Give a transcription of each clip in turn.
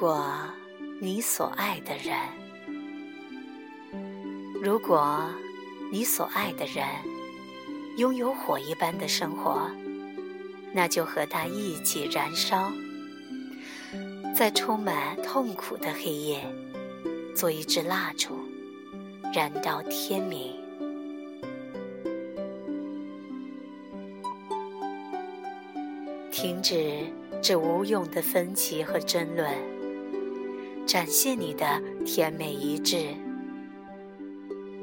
果你所爱的人。如果你所爱的人拥有火一般的生活，那就和他一起燃烧，在充满痛苦的黑夜，做一支蜡烛，燃到天明。停止这无用的分歧和争论，展现你的甜美一致。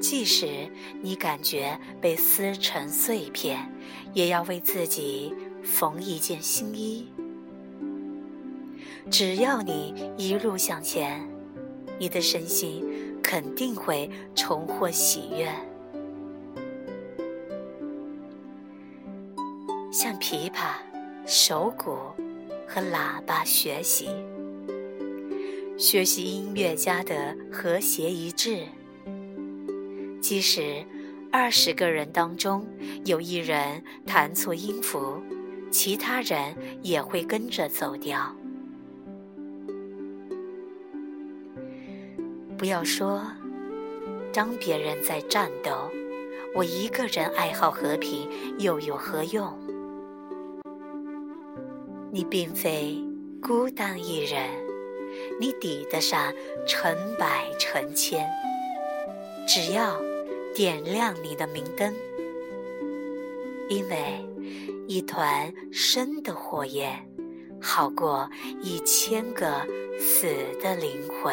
即使你感觉被撕成碎片，也要为自己缝一件新衣。只要你一路向前，你的身心肯定会重获喜悦。向琵琶、手鼓和喇叭学习，学习音乐家的和谐一致。即使二十个人当中有一人弹错音符，其他人也会跟着走调。不要说，当别人在战斗，我一个人爱好和平又有何用？你并非孤单一人，你抵得上成百成千。只要。点亮你的明灯，因为一团生的火焰好过一千个死的灵魂。